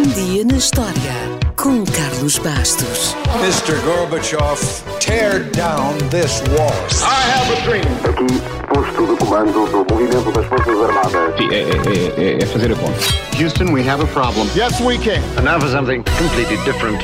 Um dia na história com Carlos Bastos. Mr. Gorbachev, tear down this wall. I have a dream. Aqui, posto de comando do movimento das Forças Armadas. Sim, é, é- é- é fazer a conta. Houston, we have a problem. Yes, we can. And now for something completely different.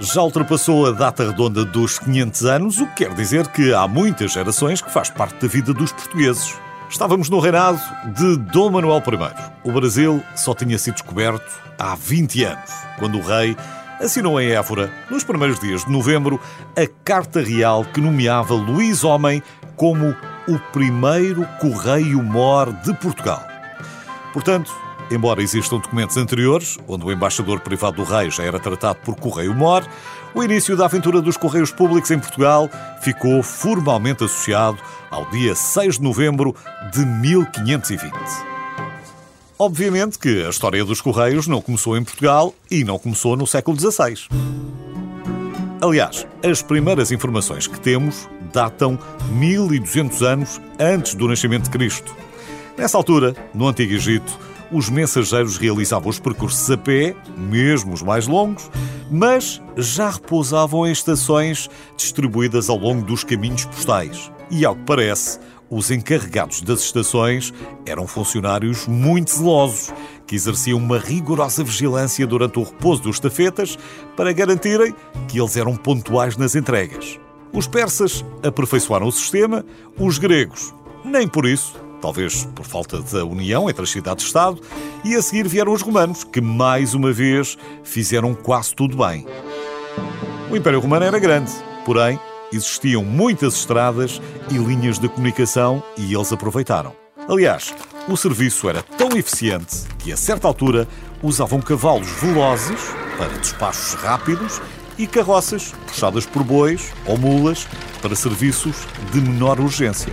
Já ultrapassou a data redonda dos 500 anos, o que quer dizer que há muitas gerações que faz parte da vida dos portugueses. Estávamos no reinado de Dom Manuel I. O Brasil só tinha sido descoberto há 20 anos, quando o rei assinou em Évora, nos primeiros dias de novembro, a Carta Real que nomeava Luís Homem como o primeiro correio-mor de Portugal. Portanto, embora existam documentos anteriores, onde o embaixador privado do rei já era tratado por correio-mor, o início da aventura dos Correios Públicos em Portugal ficou formalmente associado ao dia 6 de novembro de 1520. Obviamente que a história dos Correios não começou em Portugal e não começou no século XVI. Aliás, as primeiras informações que temos datam 1200 anos antes do nascimento de Cristo. Nessa altura, no Antigo Egito, os mensageiros realizavam os percursos a pé, mesmo os mais longos, mas já repousavam em estações distribuídas ao longo dos caminhos postais. E, ao que parece, os encarregados das estações eram funcionários muito zelosos, que exerciam uma rigorosa vigilância durante o repouso dos estafetas para garantirem que eles eram pontuais nas entregas. Os persas aperfeiçoaram o sistema, os gregos, nem por isso, talvez por falta da união entre as cidades-estado, e a seguir vieram os romanos, que mais uma vez fizeram quase tudo bem. O Império Romano era grande, porém existiam muitas estradas e linhas de comunicação e eles aproveitaram. Aliás, o serviço era tão eficiente que, a certa altura, usavam cavalos velozes para despachos rápidos e carroças puxadas por bois ou mulas para serviços de menor urgência.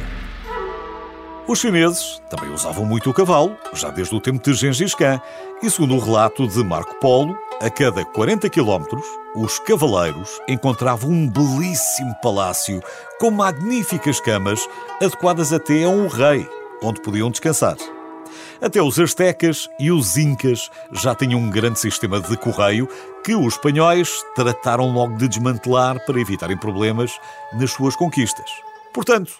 Os chineses também usavam muito o cavalo, já desde o tempo de Gengis Khan, e segundo o relato de Marco Polo, a cada 40 quilómetros, os cavaleiros encontravam um belíssimo palácio com magníficas camas adequadas até a um rei, onde podiam descansar. Até os astecas e os incas já tinham um grande sistema de correio que os espanhóis trataram logo de desmantelar para evitarem problemas nas suas conquistas. Portanto,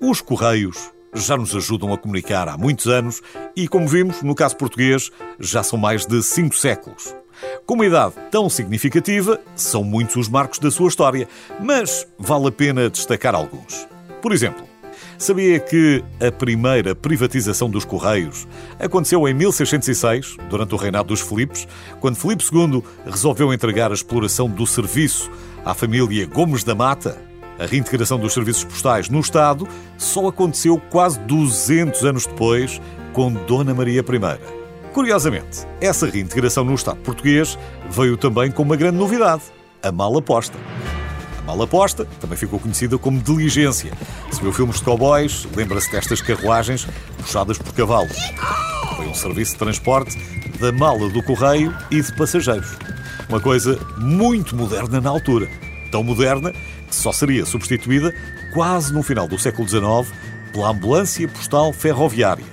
os correios já nos ajudam a comunicar há muitos anos e, como vimos, no caso português, já são mais de cinco séculos. Com uma idade tão significativa, são muitos os marcos da sua história, mas vale a pena destacar alguns. Por exemplo, sabia que a primeira privatização dos Correios aconteceu em 1606, durante o reinado dos Filipes, quando Filipe II resolveu entregar a exploração do serviço à família Gomes da Mata? A reintegração dos serviços postais no Estado só aconteceu quase 200 anos depois, com Dona Maria I. Curiosamente, essa reintegração no Estado português veio também com uma grande novidade: a mala posta. A mala posta também ficou conhecida como diligência. Se viu filmes de cowboys, lembra-se destas carruagens puxadas por cavalos. Foi um serviço de transporte da mala do correio e de passageiros. Uma coisa muito moderna na altura. Tão moderna só seria substituída quase no final do século XIX pela ambulância postal ferroviária.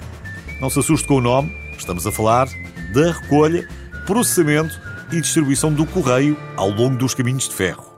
Não se assuste com o nome, estamos a falar da recolha, processamento e distribuição do correio ao longo dos caminhos de ferro.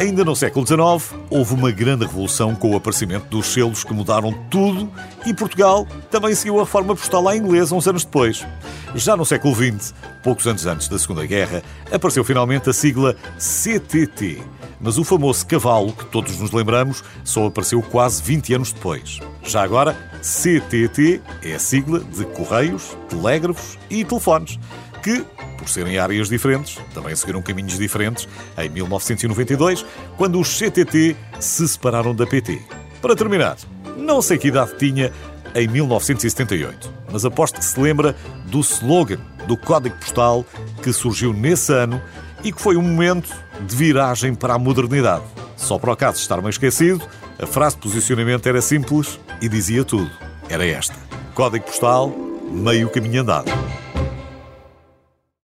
Ainda no século XIX, houve uma grande revolução com o aparecimento dos selos que mudaram tudo e Portugal também seguiu a reforma postal à inglesa uns anos depois. Já no século XX, poucos anos antes da Segunda Guerra, apareceu finalmente a sigla CTT. Mas o famoso cavalo, que todos nos lembramos, só apareceu quase 20 anos depois. Já agora, CTT é a sigla de Correios, Telégrafos e Telefones, que, por serem áreas diferentes, também seguiram caminhos diferentes em 1992, quando os CTT se separaram da PT. Para terminar, não sei que idade tinha em 1978, mas aposto que se lembra do slogan do código postal que surgiu nesse ano e que foi um momento de viragem para a modernidade. Só para o caso de estar meio esquecido, a frase de posicionamento era simples e dizia tudo. Era esta: Código postal, meio caminho andado.